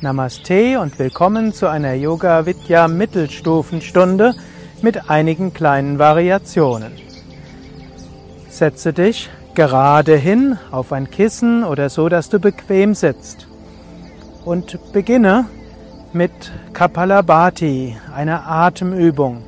Namaste und willkommen zu einer Yoga Vidya Mittelstufenstunde mit einigen kleinen Variationen. Setze dich gerade hin auf ein Kissen oder so, dass du bequem sitzt und beginne mit Kapalabhati, einer Atemübung.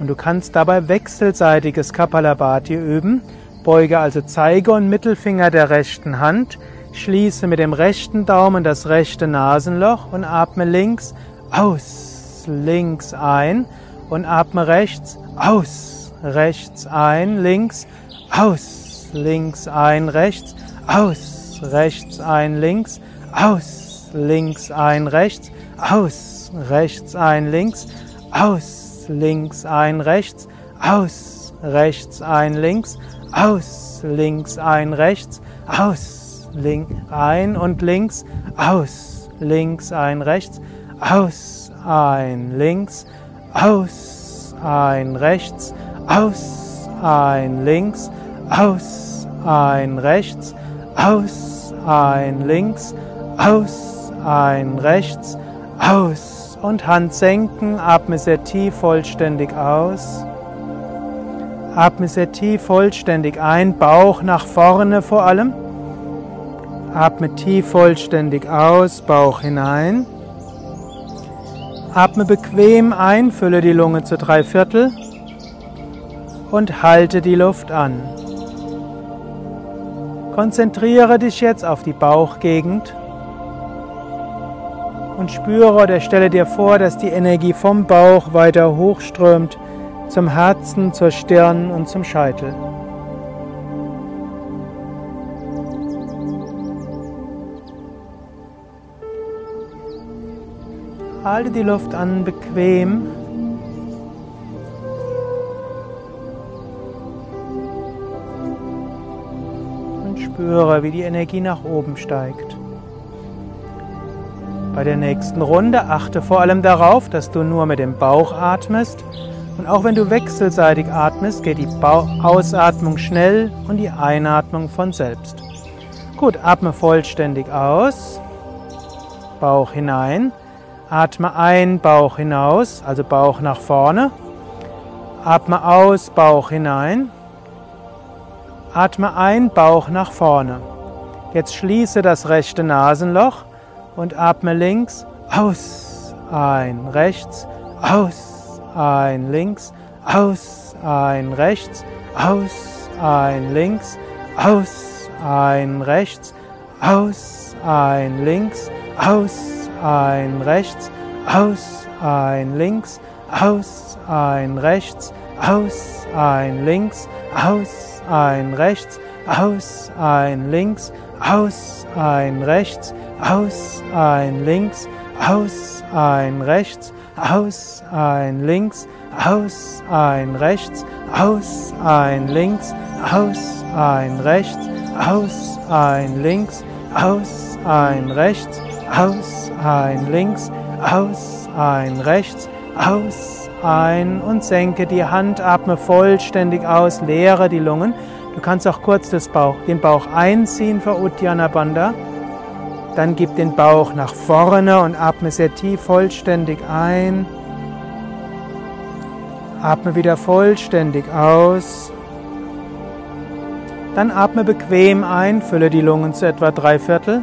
Und du kannst dabei wechselseitiges Kapalabhati üben. Beuge also Zeige und Mittelfinger der rechten Hand Schließe mit dem rechten Daumen das rechte Nasenloch und atme links aus, links ein und atme rechts aus, rechts ein, links aus, links ein, rechts aus, rechts ein, links aus, links ein, rechts aus, rechts ein, links aus, links ein, rechts aus, rechts ein, links aus, links ein, rechts aus link, ein und links, aus, links, ein, rechts, aus, ein, links, aus, ein, rechts, aus, ein, links, aus, ein, rechts, aus, ein, links, aus, ein, rechts, aus und Hand senken, atme sehr tief vollständig aus. Atme sehr tief vollständig ein, Bauch nach vorne vor allem. Atme tief vollständig aus, Bauch hinein. Atme bequem ein, fülle die Lunge zu drei Viertel und halte die Luft an. Konzentriere dich jetzt auf die Bauchgegend und spüre oder stelle dir vor, dass die Energie vom Bauch weiter hochströmt zum Herzen, zur Stirn und zum Scheitel. Halte die Luft an, bequem. Und spüre, wie die Energie nach oben steigt. Bei der nächsten Runde achte vor allem darauf, dass du nur mit dem Bauch atmest. Und auch wenn du wechselseitig atmest, geht die Ausatmung schnell und die Einatmung von selbst. Gut, atme vollständig aus. Bauch hinein. Atme ein, Bauch hinaus, also Bauch nach vorne. Atme aus, Bauch hinein. Atme ein, Bauch nach vorne. Jetzt schließe das rechte Nasenloch und atme links aus, ein, rechts, aus, ein, links, aus, ein, rechts, aus, ein, links, aus, ein, rechts, aus, ein, links, aus, ein rechts, aus, ein links, aus, ein rechts, aus, ein links, aus, ein rechts, aus, ein links, aus, ein rechts, aus, ein links, aus, ein rechts, aus, ein links, aus, ein rechts, aus, ein links, aus, ein rechts, aus, ein links, aus, ein rechts, aus, ein links, aus, ein rechts, aus, ein und senke die Hand, atme vollständig aus, leere die Lungen. Du kannst auch kurz Bauch, den Bauch einziehen für Uddiyana Bandha. Dann gib den Bauch nach vorne und atme sehr tief vollständig ein. Atme wieder vollständig aus. Dann atme bequem ein, fülle die Lungen zu etwa drei Viertel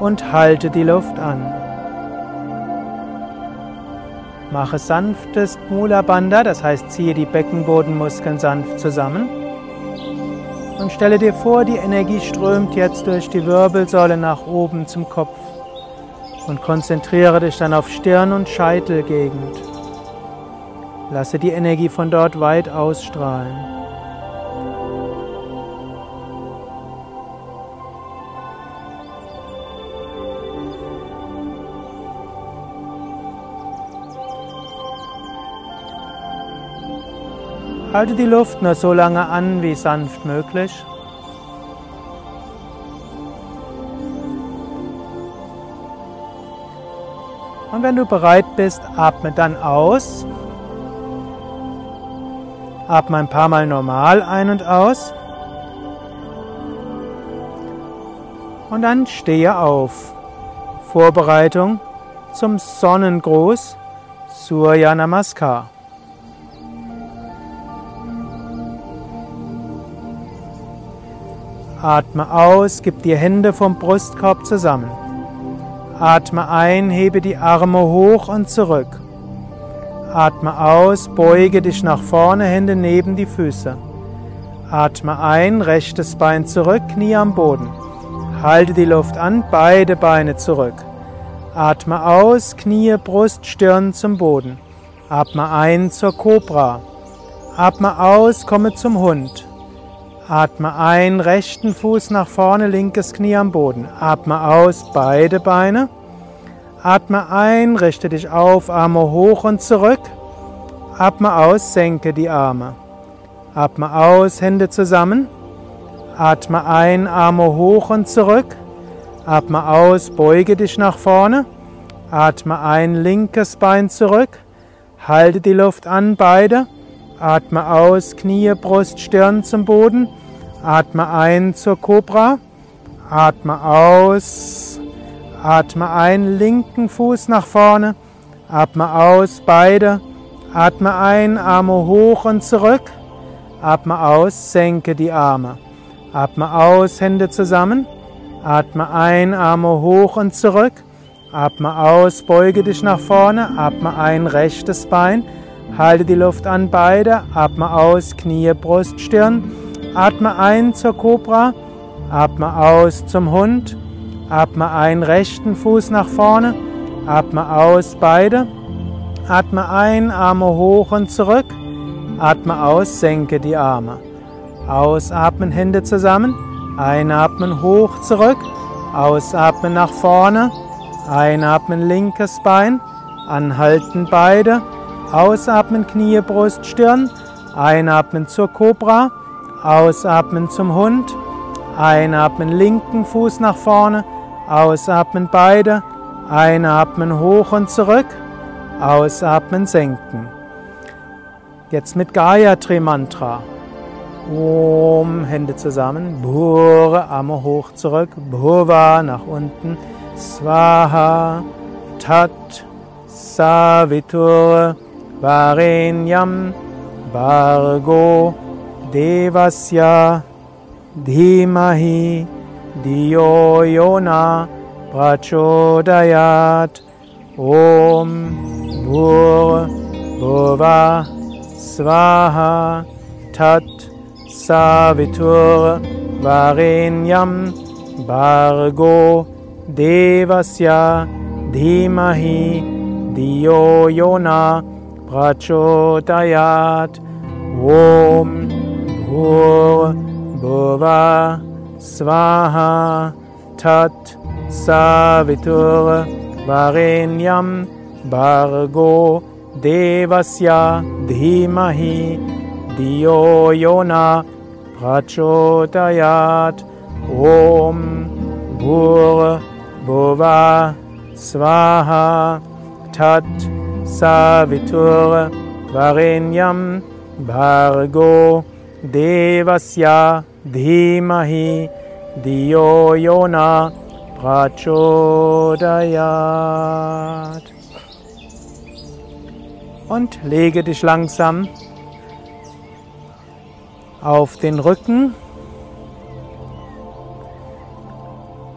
und halte die Luft an. Mache sanftes Mula Bandha, das heißt ziehe die Beckenbodenmuskeln sanft zusammen und stelle dir vor, die Energie strömt jetzt durch die Wirbelsäule nach oben zum Kopf und konzentriere dich dann auf Stirn- und Scheitelgegend. Lasse die Energie von dort weit ausstrahlen. Halte die Luft nur so lange an, wie sanft möglich. Und wenn du bereit bist, atme dann aus. Atme ein paar Mal normal ein und aus. Und dann stehe auf. Vorbereitung zum Sonnengruß Surya Namaskar. Atme aus, gib die Hände vom Brustkorb zusammen. Atme ein, hebe die Arme hoch und zurück. Atme aus, beuge dich nach vorne, Hände neben die Füße. Atme ein, rechtes Bein zurück, Knie am Boden. Halte die Luft an, beide Beine zurück. Atme aus, Knie, Brust, Stirn zum Boden. Atme ein zur Kobra. Atme aus, komme zum Hund. Atme ein, rechten Fuß nach vorne, linkes Knie am Boden. Atme aus, beide Beine. Atme ein, richte dich auf, Arme hoch und zurück. Atme aus, senke die Arme. Atme aus, Hände zusammen. Atme ein, Arme hoch und zurück. Atme aus, beuge dich nach vorne. Atme ein, linkes Bein zurück. Halte die Luft an, beide. Atme aus, Knie, Brust, Stirn zum Boden. Atme ein zur Cobra. Atme aus. Atme ein, linken Fuß nach vorne. Atme aus, beide. Atme ein, Arme hoch und zurück. Atme aus, senke die Arme. Atme aus, Hände zusammen. Atme ein, Arme hoch und zurück. Atme aus, beuge dich nach vorne. Atme ein, rechtes Bein. Halte die Luft an, beide. Atme aus, Knie, Brust, Stirn. Atme ein zur Kobra, atme aus zum Hund, atme ein rechten Fuß nach vorne, atme aus beide, atme ein, Arme hoch und zurück, atme aus, senke die Arme. Ausatmen, Hände zusammen, einatmen hoch zurück, ausatmen nach vorne, einatmen linkes Bein, anhalten beide, ausatmen Knie, Brust, Stirn, einatmen zur Kobra, Ausatmen zum Hund. Einatmen linken Fuß nach vorne. Ausatmen beide. Einatmen hoch und zurück. Ausatmen senken. Jetzt mit Gayatri Mantra. Om, Hände zusammen. Bhura, Arme hoch zurück. Bhuva nach unten. Swaha, Tat, Savitur, वागेन्यं भर्गो देवस्य धीमहि धियो यो न प्रचोदयात्। ॐ भूर्भुव स्वाहा थट् साविथु भर्गो देवस्य धीमहि धियो यो न प्रचोदयात्। ॐ भूर्भुव स्वाहा ठट् सवितुर्वरेण्यं भर्गो देवस्य धीमहि। धियो यो न प्रचोदयात्। ॐ भूर्भुव स्वाहा ठत् Savitur Varenyam Bargo Devasya Dhimahi Diyo Prachodayat. Und lege dich langsam auf den Rücken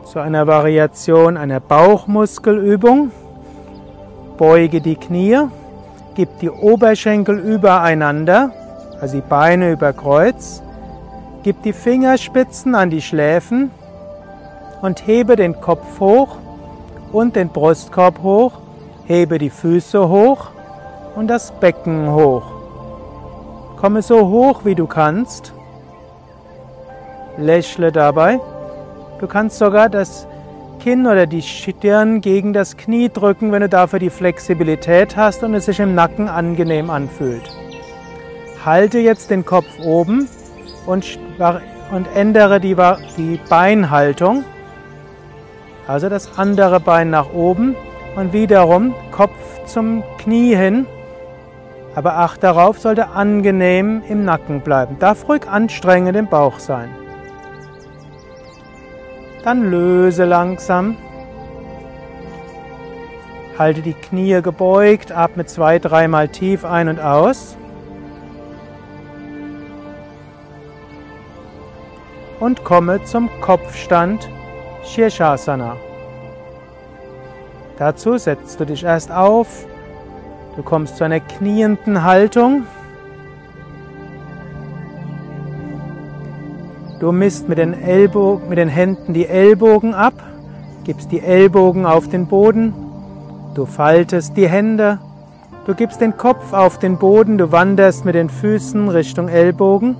zu einer Variation einer Bauchmuskelübung. Beuge die Knie, gib die Oberschenkel übereinander also die Beine über Kreuz. Gib die Fingerspitzen an die Schläfen und hebe den Kopf hoch und den Brustkorb hoch. Hebe die Füße hoch und das Becken hoch. Komme so hoch wie du kannst. Lächle dabei. Du kannst sogar das Kinn oder die Stirn gegen das Knie drücken, wenn du dafür die Flexibilität hast und es sich im Nacken angenehm anfühlt. Halte jetzt den Kopf oben und, und ändere die, die Beinhaltung. Also das andere Bein nach oben und wiederum Kopf zum Knie hin. Aber acht darauf, sollte angenehm im Nacken bleiben. Darf ruhig anstrengend im Bauch sein. Dann löse langsam. Halte die Knie gebeugt, atme zwei, dreimal tief ein und aus. Und komme zum Kopfstand Shirshasana. Dazu setzt du dich erst auf, du kommst zu einer knienden Haltung. Du misst mit den, Ellbogen, mit den Händen die Ellbogen ab, gibst die Ellbogen auf den Boden, du faltest die Hände, du gibst den Kopf auf den Boden, du wanderst mit den Füßen Richtung Ellbogen,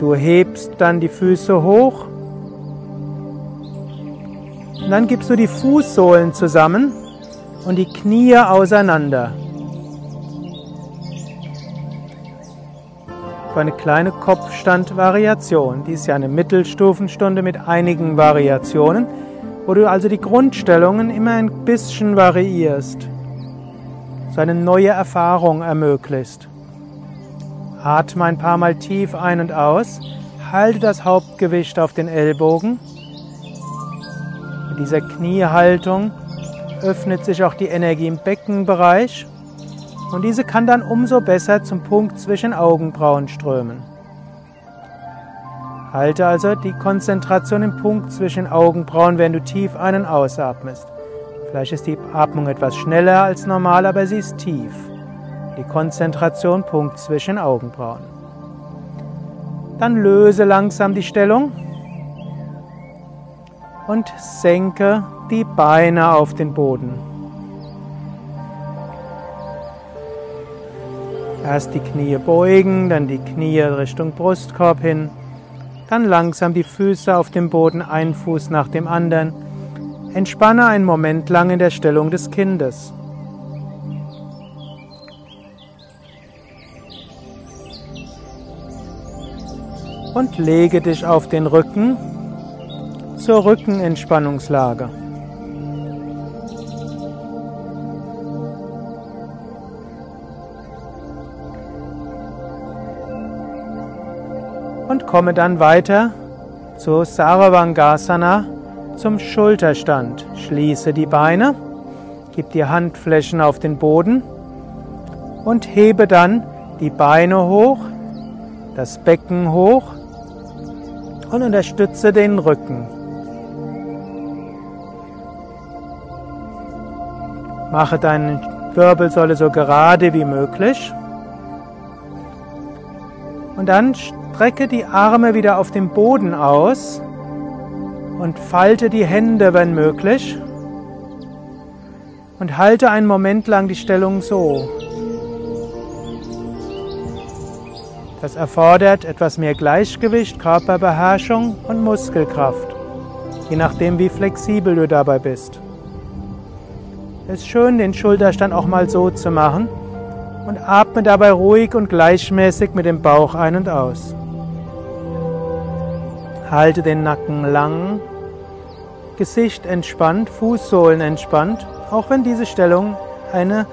du hebst dann die Füße hoch. Und dann gibst du die Fußsohlen zusammen und die Knie auseinander. Für eine kleine Kopfstandvariation. Dies ist ja eine Mittelstufenstunde mit einigen Variationen, wo du also die Grundstellungen immer ein bisschen variierst, so eine neue Erfahrung ermöglicht. Atme ein paar Mal tief ein und aus, halte das Hauptgewicht auf den Ellbogen mit dieser Kniehaltung öffnet sich auch die Energie im Beckenbereich und diese kann dann umso besser zum Punkt zwischen Augenbrauen strömen. Halte also die Konzentration im Punkt zwischen Augenbrauen, wenn du tief ein- und ausatmest. Vielleicht ist die Atmung etwas schneller als normal, aber sie ist tief. Die Konzentration Punkt zwischen Augenbrauen. Dann löse langsam die Stellung und senke die Beine auf den Boden. Erst die Knie beugen, dann die Knie Richtung Brustkorb hin, dann langsam die Füße auf dem Boden, ein Fuß nach dem anderen. Entspanne einen Moment lang in der Stellung des Kindes. Und lege dich auf den Rücken zur Rückenentspannungslage. Und komme dann weiter zu Sarvangasana, zum Schulterstand. Schließe die Beine, gib die Handflächen auf den Boden und hebe dann die Beine hoch, das Becken hoch und unterstütze den Rücken. Mache deine Wirbelsäule so gerade wie möglich. Und dann strecke die Arme wieder auf dem Boden aus und falte die Hände, wenn möglich. Und halte einen Moment lang die Stellung so. Das erfordert etwas mehr Gleichgewicht, Körperbeherrschung und Muskelkraft, je nachdem, wie flexibel du dabei bist. Es ist schön, den Schulterstand auch mal so zu machen und atme dabei ruhig und gleichmäßig mit dem Bauch ein und aus. Halte den Nacken lang, Gesicht entspannt, Fußsohlen entspannt, auch wenn diese Stellung eine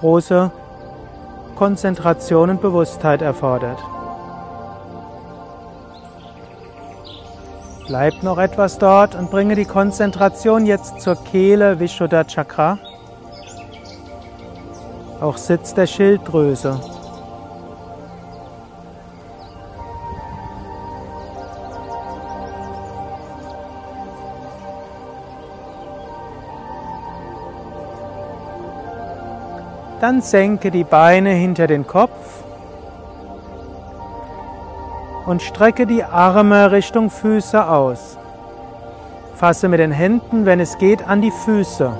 große Konzentration und Bewusstheit erfordert. Bleib noch etwas dort und bringe die Konzentration jetzt zur Kehle Vishuddha Chakra, auch Sitz der Schilddrüse. Dann senke die Beine hinter den Kopf und strecke die Arme Richtung Füße aus. Fasse mit den Händen, wenn es geht, an die Füße.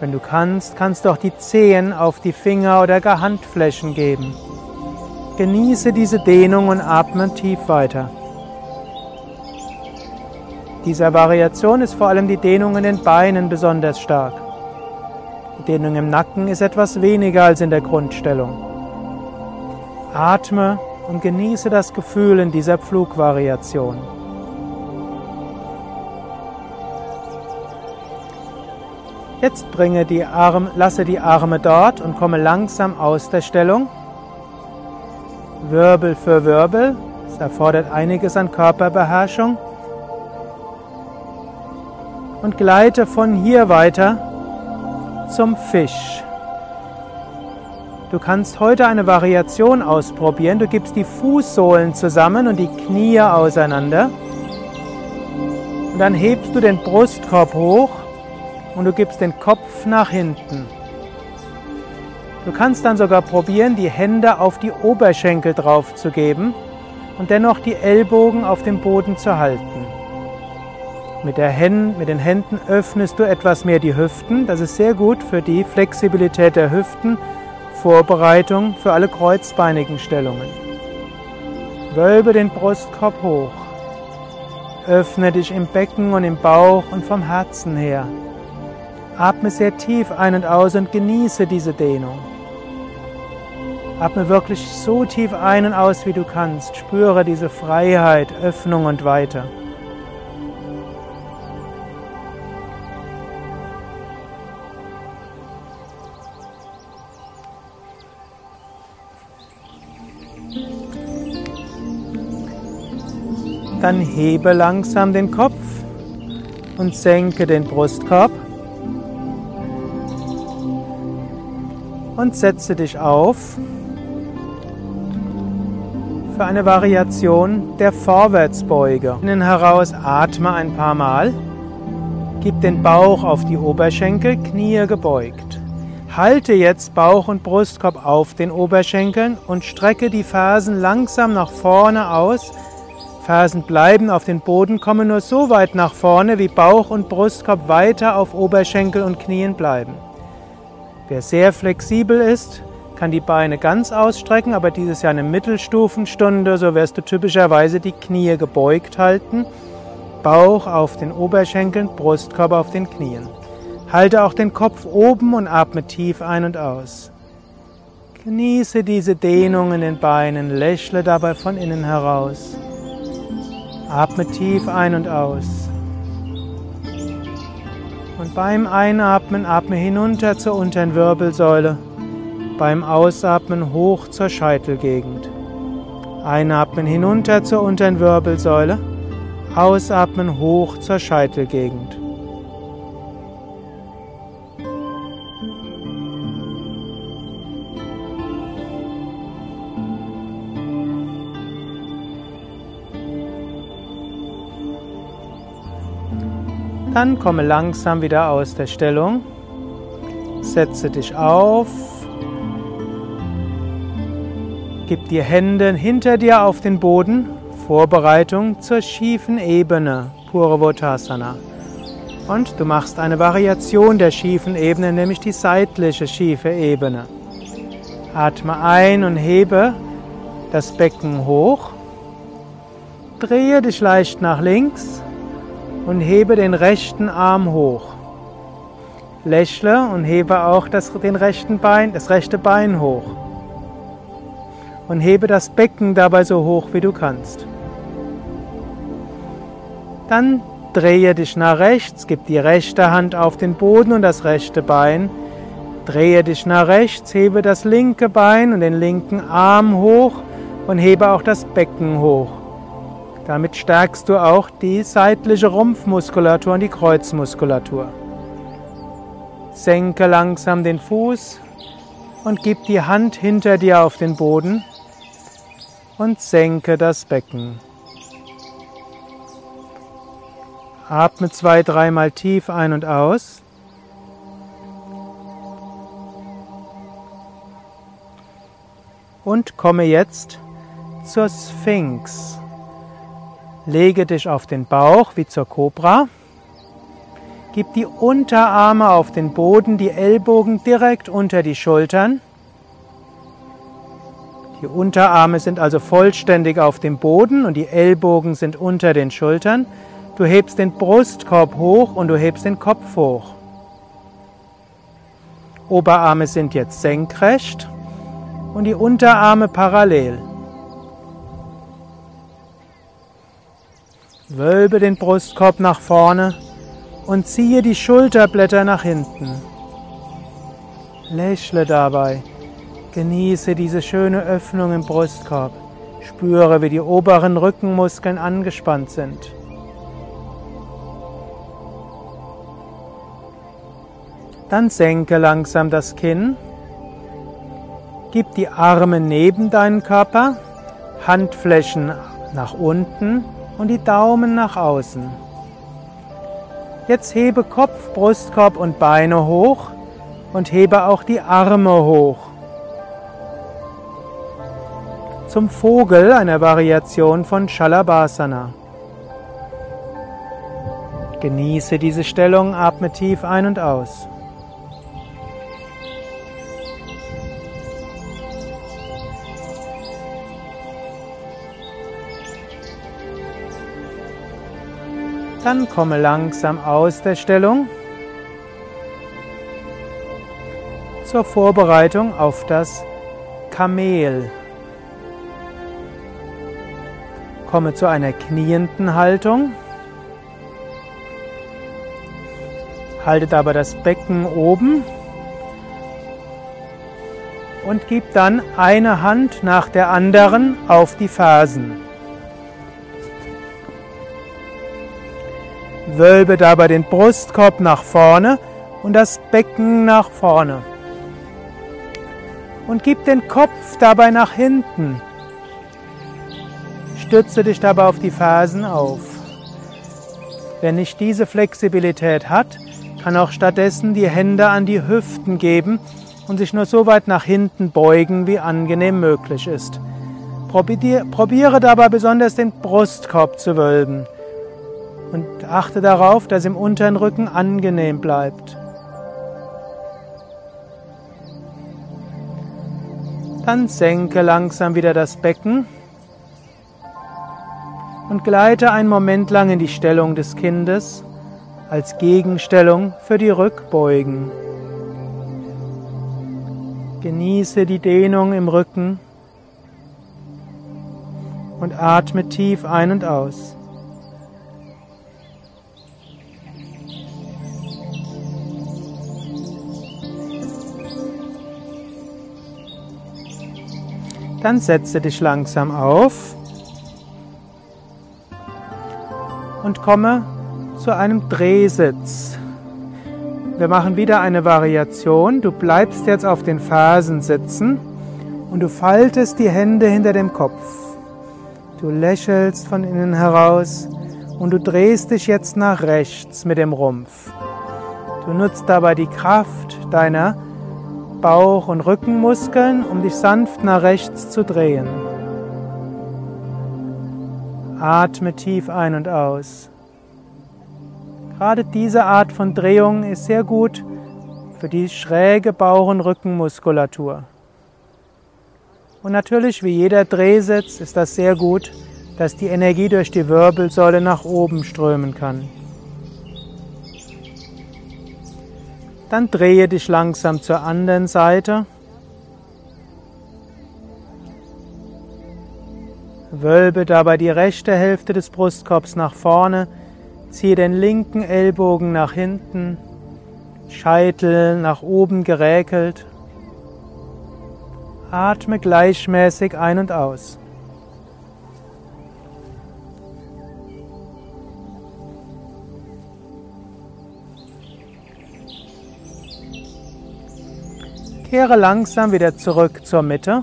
Wenn du kannst, kannst du auch die Zehen auf die Finger oder gar Handflächen geben. Genieße diese Dehnung und atme tief weiter. Dieser Variation ist vor allem die Dehnung in den Beinen besonders stark. Dehnung im Nacken ist etwas weniger als in der Grundstellung. Atme und genieße das Gefühl in dieser Pflugvariation. Jetzt bringe die Arme, lasse die Arme dort und komme langsam aus der Stellung. Wirbel für Wirbel, erfordert einiges an Körperbeherrschung. Und gleite von hier weiter zum Fisch. Du kannst heute eine Variation ausprobieren. Du gibst die Fußsohlen zusammen und die Knie auseinander. Und dann hebst du den Brustkorb hoch und du gibst den Kopf nach hinten. Du kannst dann sogar probieren, die Hände auf die Oberschenkel drauf zu geben und dennoch die Ellbogen auf dem Boden zu halten. Mit, Händen, mit, den Händen öffnest du etwas mehr die Hüften. Das ist sehr gut für die Flexibilität der Hüften Vorbereitung für alle kreuzbeinigen Stellungen. Wölbe den Brustkorb hoch. Öffne dich im Becken und im Bauch und vom Herzen her. Atme sehr tief ein und aus und genieße diese Dehnung. Atme wirklich so tief ein und aus, wie du kannst. Spüre diese Freiheit, Öffnung und Weite. Dann hebe langsam den Kopf und senke den Brustkorb. Und setze dich auf für eine Variation der Vorwärtsbeuge. Innen heraus atme ein paar Mal. Gib den Bauch auf die Oberschenkel, Knie gebeugt. Halte jetzt Bauch und Brustkorb auf den Oberschenkeln und strecke die Fersen langsam nach vorne aus, Fersen bleiben auf den Boden, kommen nur so weit nach vorne, wie Bauch und Brustkorb weiter auf Oberschenkel und Knien bleiben. Wer sehr flexibel ist, kann die Beine ganz ausstrecken, aber dieses Jahr eine Mittelstufenstunde, so wirst du typischerweise die Knie gebeugt halten, Bauch auf den Oberschenkeln, Brustkorb auf den Knien. Halte auch den Kopf oben und atme tief ein und aus. Genieße diese Dehnung in den Beinen, lächle dabei von innen heraus. Atme tief ein und aus. Und beim Einatmen atme hinunter zur unteren Wirbelsäule. Beim Ausatmen hoch zur Scheitelgegend. Einatmen hinunter zur unteren Wirbelsäule. Ausatmen hoch zur Scheitelgegend. Dann komme langsam wieder aus der Stellung. Setze dich auf. Gib die Hände hinter dir auf den Boden. Vorbereitung zur schiefen Ebene, Purvottasana. Und du machst eine Variation der schiefen Ebene, nämlich die seitliche schiefe Ebene. Atme ein und hebe das Becken hoch. Drehe dich leicht nach links und hebe den rechten Arm hoch. Lächle und hebe auch das, den rechten Bein, das rechte Bein hoch. Und hebe das Becken dabei so hoch, wie du kannst. Dann drehe dich nach rechts, gib die rechte Hand auf den Boden und das rechte Bein. Drehe dich nach rechts, hebe das linke Bein und den linken Arm hoch und hebe auch das Becken hoch. Damit stärkst du auch die seitliche Rumpfmuskulatur und die Kreuzmuskulatur. Senke langsam den Fuß und gib die Hand hinter dir auf den Boden und senke das Becken. Atme zwei, dreimal tief ein und aus. Und komme jetzt zur Sphinx. Lege dich auf den Bauch wie zur Kobra. Gib die Unterarme auf den Boden, die Ellbogen direkt unter die Schultern. Die Unterarme sind also vollständig auf dem Boden und die Ellbogen sind unter den Schultern. Du hebst den Brustkorb hoch und du hebst den Kopf hoch. Oberarme sind jetzt senkrecht und die Unterarme parallel. Wölbe den Brustkorb nach vorne und ziehe die Schulterblätter nach hinten. Lächle dabei. Genieße diese schöne Öffnung im Brustkorb. Spüre, wie die oberen Rückenmuskeln angespannt sind. Dann senke langsam das Kinn. Gib die Arme neben deinen Körper, Handflächen nach unten und die Daumen nach außen. Jetzt hebe Kopf, Brustkorb und Beine hoch und hebe auch die Arme hoch. Zum Vogel, einer Variation von Shalabhasana. Genieße diese Stellung, atme tief ein und aus. Dann komme langsam aus der Stellung zur Vorbereitung auf das Kamel. Komme zu einer knienden Haltung. Halte dabei das Becken oben und gib dann eine Hand nach der anderen auf die Fersen. Wölbe dabei den Brustkorb nach vorne und das Becken nach vorne. Und gib den Kopf dabei nach hinten. Stütze dich dabei auf die Fersen auf. Wer nicht diese Flexibilität hat, kann auch stattdessen die Hände an die Hüften geben und sich nur so weit nach hinten beugen, wie angenehm möglich ist. Probiere dabei besonders den Brustkorb zu wölben und achte darauf, dass im unteren Rücken angenehm bleibt. Dann senke langsam wieder das Becken und gleite einen Moment lang in die Stellung des Kindes als Gegenstellung für die Rückbeugen. Genieße die Dehnung im Rücken und atme tief ein und aus. Dann setze dich langsam auf und komme zu einem Drehsitz. Wir machen wieder eine Variation. Du bleibst jetzt auf den Fersen sitzen und du faltest die Hände hinter dem Kopf. Du lächelst von innen heraus und du drehst dich jetzt nach rechts mit dem Rumpf. Du nutzt dabei die Kraft deiner Bauch- und Rückenmuskeln, um dich sanft nach rechts zu drehen. Atme tief ein und aus. Gerade diese Art von Drehung ist sehr gut für die schräge Bauch- und Rückenmuskulatur. Und natürlich, wie jeder Drehsitz, ist das sehr gut, dass die Energie durch die Wirbelsäule nach oben strömen kann. Dann drehe dich langsam zur anderen Seite. Wölbe dabei die rechte Hälfte des Brustkorbs nach vorne, ziehe den linken Ellbogen nach hinten, Scheitel nach oben geräkelt. Atme gleichmäßig ein und aus. Kehre langsam wieder zurück zur Mitte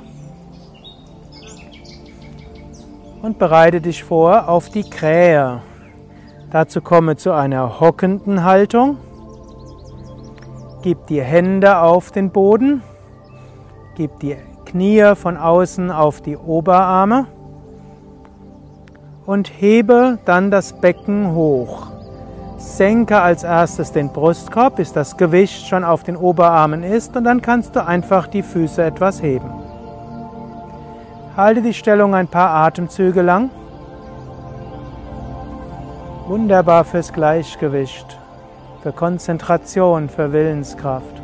und bereite dich vor auf die Krähe. Dazu komme zu einer hockenden Haltung. Gib die Hände auf den Boden. Gib die Knie von außen auf die Oberarme und hebe dann das Becken hoch. Senke als erstes den Brustkorb, bis das Gewicht schon auf den Oberarmen ist und dann kannst du einfach die Füße etwas heben. Halte die Stellung ein paar Atemzüge lang. Wunderbar fürs Gleichgewicht, für Konzentration, für Willenskraft.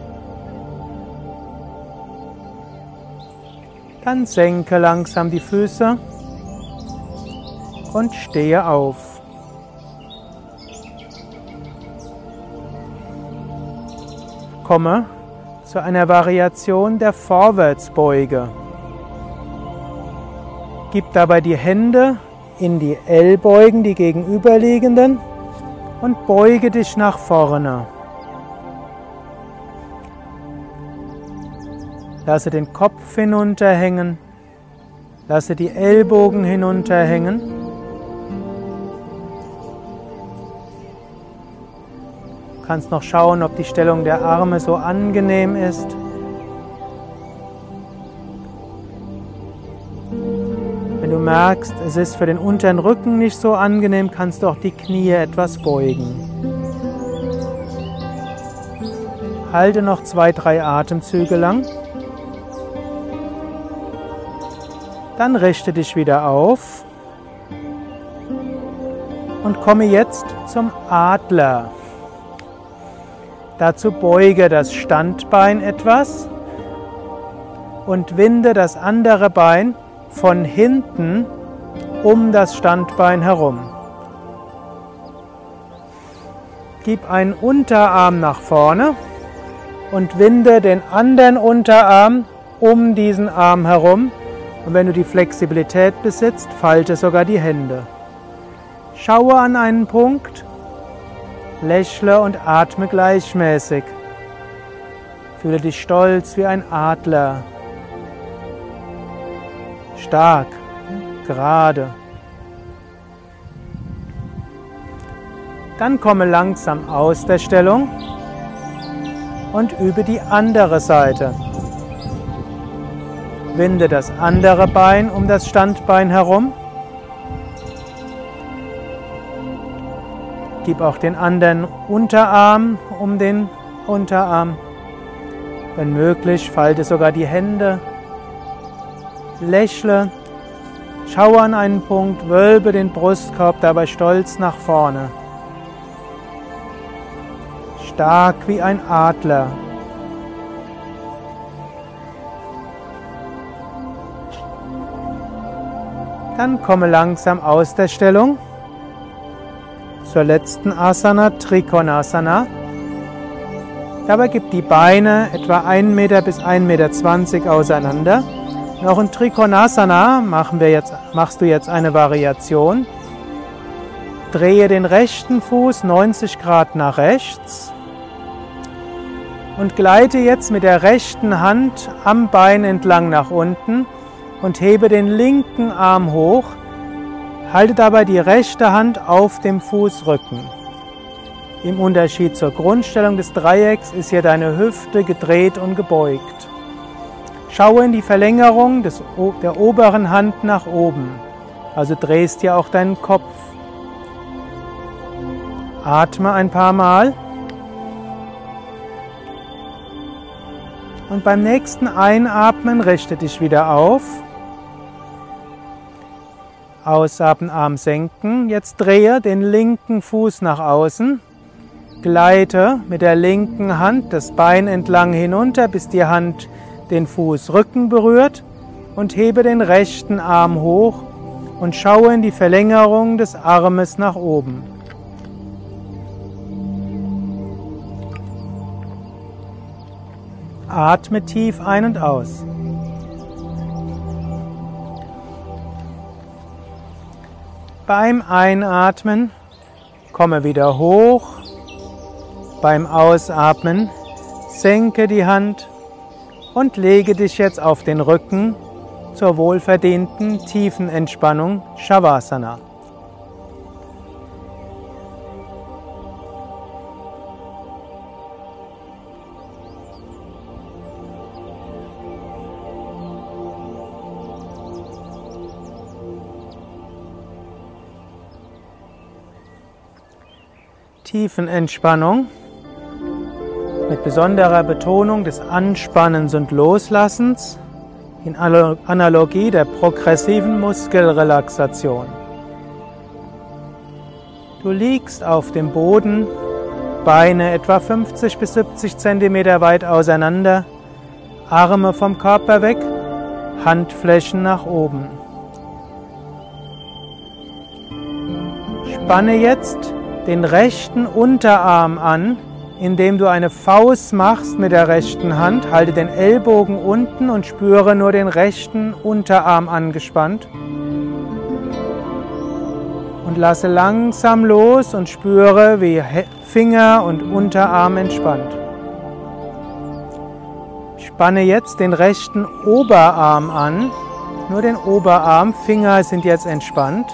Dann senke langsam die Füße und stehe auf. Komme zu einer Variation der Vorwärtsbeuge. Gib dabei die Hände in die Ellbeugen, die gegenüberliegenden, und beuge dich nach vorne. Lasse den Kopf hinunterhängen, lasse die Ellbogen hinunterhängen. Du kannst noch schauen, ob die Stellung der Arme so angenehm ist. Wenn du merkst, es ist für den unteren Rücken nicht so angenehm, kannst du auch die Knie etwas beugen. Halte noch zwei, drei Atemzüge lang. Dann richte dich wieder auf und komme jetzt zum Adler. Dazu beuge das Standbein etwas und winde das andere Bein von hinten um das Standbein herum. Gib einen Unterarm nach vorne und winde den anderen Unterarm um diesen Arm herum. Und wenn du die Flexibilität besitzt, falte sogar die Hände. Schaue an einen Punkt, lächle und atme gleichmäßig. Fühle dich stolz wie ein Adler stark, gerade. Dann komme langsam aus der Stellung und übe die andere Seite. Winde das andere Bein um das Standbein herum. Gib auch den anderen Unterarm um den Unterarm. Wenn möglich, falte sogar die Hände lächle, schaue an einen Punkt, wölbe den Brustkorb dabei stolz nach vorne. Stark wie ein Adler. Dann komme langsam aus der Stellung zur letzten Asana, Trikonasana. Dabei gib die Beine etwa 1 Meter bis 1,20 Meter auseinander. Noch in Trikonasana machen wir jetzt, machst du jetzt eine Variation. Drehe den rechten Fuß 90 Grad nach rechts und gleite jetzt mit der rechten Hand am Bein entlang nach unten und hebe den linken Arm hoch. Halte dabei die rechte Hand auf dem Fußrücken. Im Unterschied zur Grundstellung des Dreiecks ist hier deine Hüfte gedreht und gebeugt. Schaue in die Verlängerung des, der oberen Hand nach oben. Also drehst dir auch deinen Kopf. Atme ein paar Mal. Und beim nächsten Einatmen richte dich wieder auf. Ausatmen, Arm senken. Jetzt drehe den linken Fuß nach außen. Gleite mit der linken Hand das Bein entlang hinunter, bis die Hand den Fußrücken berührt und hebe den rechten Arm hoch und schaue in die Verlängerung des Armes nach oben. Atme tief ein und aus. Beim Einatmen komme wieder hoch. Beim Ausatmen senke die Hand und lege dich jetzt auf den Rücken zur wohlverdienten tiefen Entspannung Shavasana. Tiefenentspannung mit besonderer Betonung des Anspannens und Loslassens in Analogie der progressiven Muskelrelaxation. Du liegst auf dem Boden, Beine etwa 50 bis 70 Zentimeter weit auseinander, Arme vom Körper weg, Handflächen nach oben. Spanne jetzt den rechten Unterarm an, indem du eine Faust machst mit der rechten Hand. Halte den Ellbogen unten und spüre nur den rechten Unterarm angespannt. Und lasse langsam los und spüre, wie Finger und Unterarm entspannt. Spanne jetzt den rechten Oberarm an. Nur den Oberarm, Finger sind jetzt entspannt.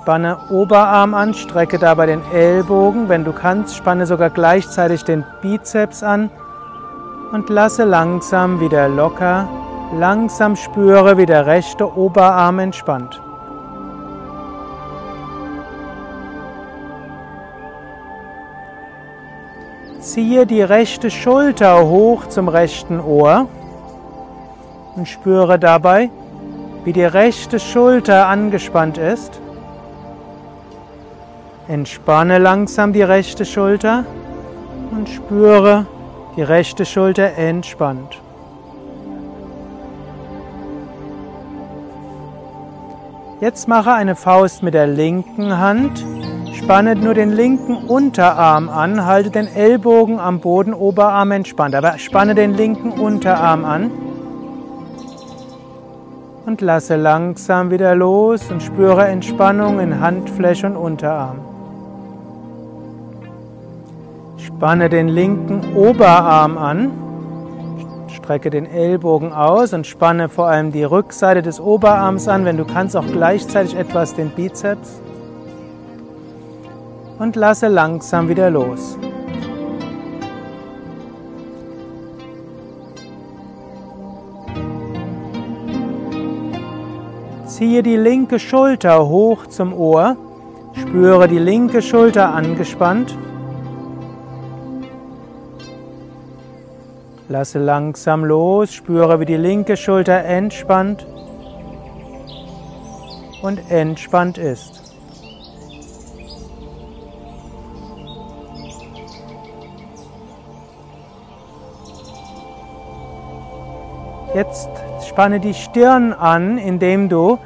Spanne Oberarm an, strecke dabei den Ellbogen. Wenn du kannst, spanne sogar gleichzeitig den Bizeps an und lasse langsam wieder locker. Langsam spüre, wie der rechte Oberarm entspannt. Ziehe die rechte Schulter hoch zum rechten Ohr und spüre dabei, wie die rechte Schulter angespannt ist. Entspanne langsam die rechte Schulter und spüre die rechte Schulter entspannt. Jetzt mache eine Faust mit der linken Hand, spanne nur den linken Unterarm an, halte den Ellbogen am Boden, Oberarm entspannt, aber spanne den linken Unterarm an und lasse langsam wieder los und spüre Entspannung in Handfläche und Unterarm. Spanne den linken Oberarm an, strecke den Ellbogen aus und spanne vor allem die Rückseite des Oberarms an, wenn du kannst auch gleichzeitig etwas den Bizeps. Und lasse langsam wieder los. Ziehe die linke Schulter hoch zum Ohr, spüre die linke Schulter angespannt Lasse langsam los, spüre, wie die linke Schulter entspannt und entspannt ist. Jetzt spanne die Stirn an, indem du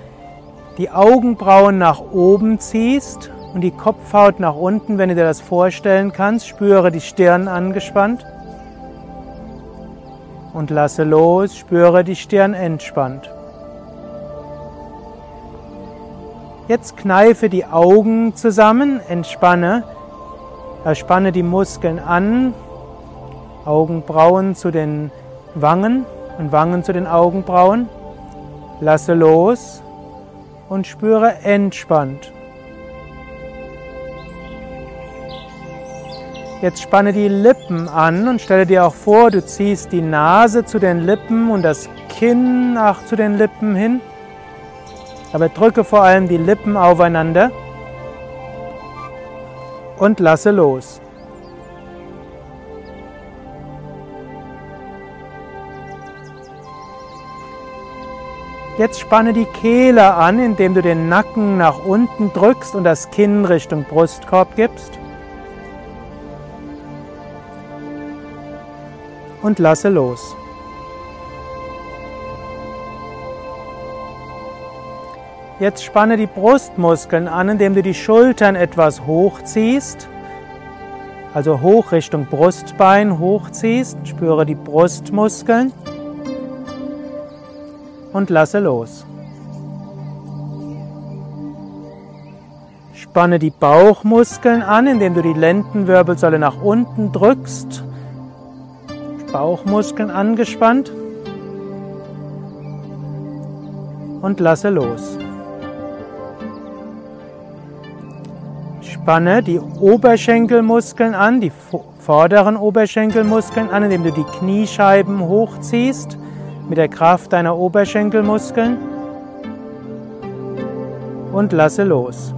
die Augenbrauen nach oben ziehst und die Kopfhaut nach unten, wenn du dir das vorstellen kannst. Spüre die Stirn angespannt und lasse los, spüre die Stirn entspannt. Jetzt kneife die Augen zusammen, entspanne, erspanne die Muskeln an, Augenbrauen zu den Wangen und Wangen zu den Augenbrauen, lasse los und spüre entspannt. Jetzt spanne die Lippen an und stelle dir auch vor, du ziehst die Nase zu den Lippen und das Kinn auch zu den Lippen hin. Aber drücke vor allem die Lippen aufeinander und lasse los. Jetzt spanne die Kehle an, indem du den Nacken nach unten drückst und das Kinn Richtung Brustkorb gibst. Und lasse los. Jetzt spanne die Brustmuskeln an, indem du die Schultern etwas hochziehst, also hoch Richtung Brustbein hochziehst, spüre die Brustmuskeln und lasse los. Spanne die Bauchmuskeln an, indem du die Lendenwirbelsäule nach unten drückst Bauchmuskeln angespannt und lasse los. Spanne die Oberschenkelmuskeln an, die vorderen Oberschenkelmuskeln an, indem du die Kniescheiben hochziehst mit der Kraft deiner Oberschenkelmuskeln und lasse los.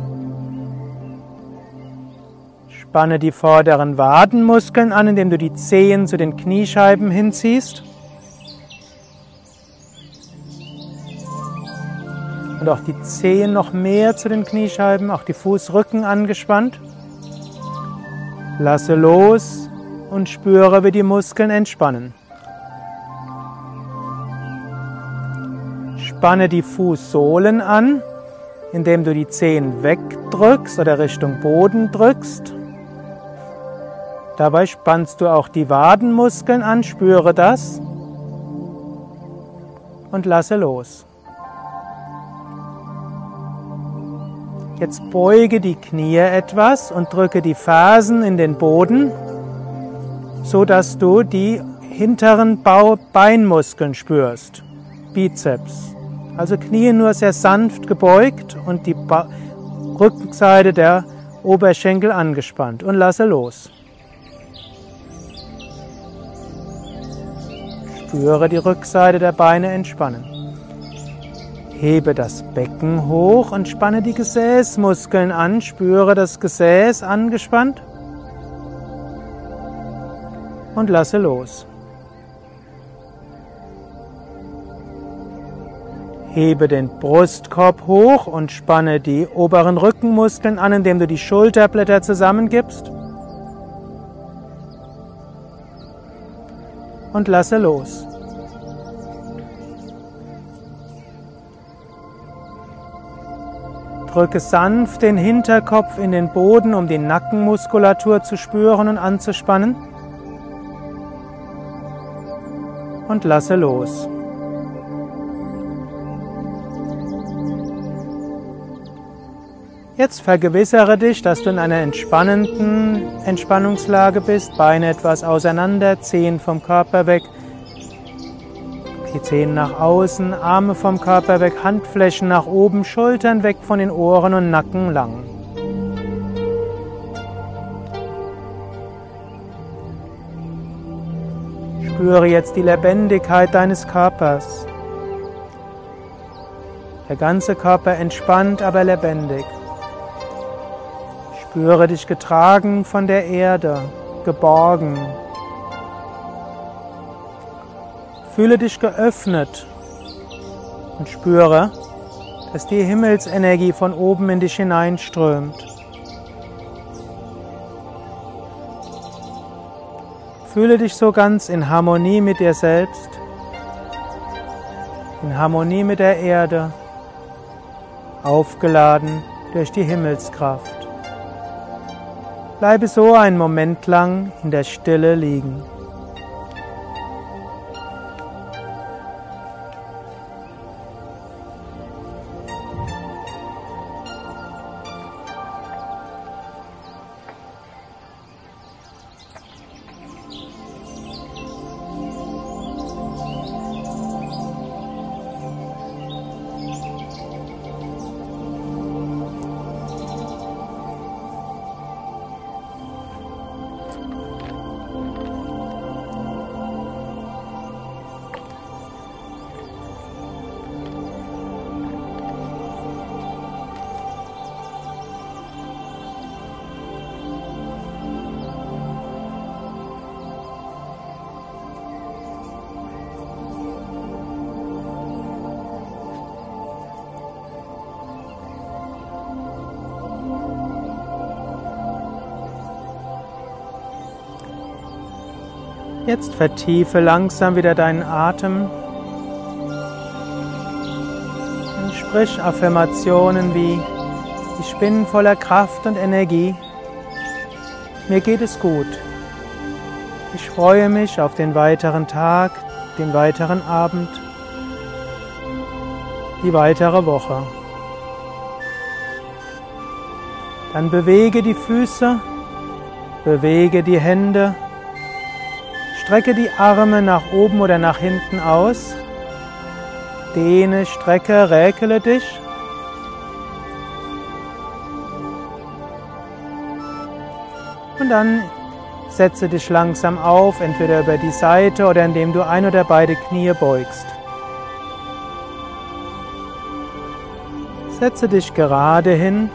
Spanne die vorderen Wadenmuskeln an, indem du die Zehen zu den Kniescheiben hinziehst. Und auch die Zehen noch mehr zu den Kniescheiben, auch die Fußrücken angespannt. Lasse los und spüre, wie die Muskeln entspannen. Spanne die Fußsohlen an, indem du die Zehen wegdrückst oder Richtung Boden drückst. Dabei spannst du auch die Wadenmuskeln an, spüre das und lasse los. Jetzt beuge die Knie etwas und drücke die Fersen in den Boden, so dass du die hinteren Beinmuskeln spürst. Bizeps. Also Knie nur sehr sanft gebeugt und die ba Rückseite der Oberschenkel angespannt und lasse los. Spüre die Rückseite der Beine entspannen. Hebe das Becken hoch und spanne die Gesäßmuskeln an. Spüre das Gesäß angespannt und lasse los. Hebe den Brustkorb hoch und spanne die oberen Rückenmuskeln an, indem du die Schulterblätter zusammengibst. Und lasse los. Drücke sanft den Hinterkopf in den Boden, um die Nackenmuskulatur zu spüren und anzuspannen. Und lasse los. Jetzt vergewissere dich, dass du in einer entspannenden Entspannungslage bist. Beine etwas auseinander, Zehen vom Körper weg, die Zehen nach außen, Arme vom Körper weg, Handflächen nach oben, Schultern weg von den Ohren und Nacken lang. Spüre jetzt die Lebendigkeit deines Körpers. Der ganze Körper entspannt, aber lebendig. Spüre dich getragen von der Erde, geborgen. Fühle dich geöffnet und spüre, dass die Himmelsenergie von oben in dich hineinströmt. Fühle dich so ganz in Harmonie mit dir selbst, in Harmonie mit der Erde, aufgeladen durch die Himmelskraft. Bleibe so einen Moment lang in der Stille liegen. Jetzt vertiefe langsam wieder deinen Atem und sprich Affirmationen wie ich bin voller Kraft und Energie. Mir geht es gut. Ich freue mich auf den weiteren Tag, den weiteren Abend, die weitere Woche. Dann bewege die Füße, bewege die Hände, Strecke die Arme nach oben oder nach hinten aus. Dehne, strecke, räkele dich. Und dann setze dich langsam auf, entweder über die Seite oder indem du ein oder beide Knie beugst. Setze dich gerade hin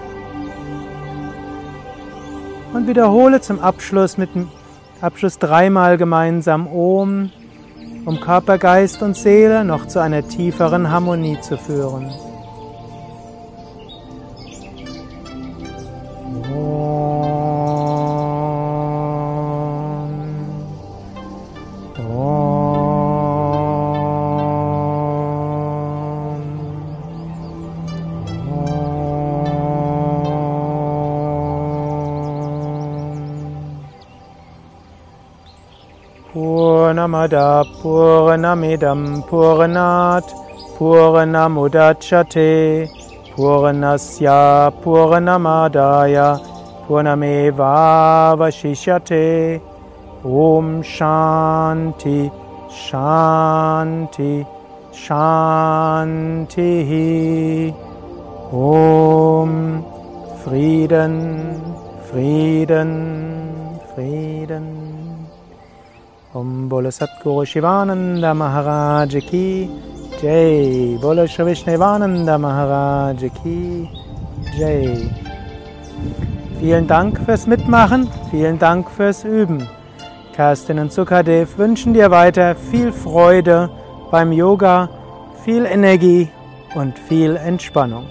und wiederhole zum Abschluss mit Abschluss dreimal gemeinsam Om, um Körper, Geist und Seele noch zu einer tieferen Harmonie zu führen. Purnamada Purnamidam Purnat Purnamudachate Purnasya Purnamadaya Purnameva Vashishyate Om Shanti Shanti Shanti Om Frieden Frieden Frieden Om Bolo Satguru Shivananda Maharaj Ki Jai Bolo Vishnevananda Maharaj Ki Jai Vielen Dank fürs Mitmachen, vielen Dank fürs Üben. Kerstin und Sukadev wünschen dir weiter viel Freude beim Yoga, viel Energie und viel Entspannung.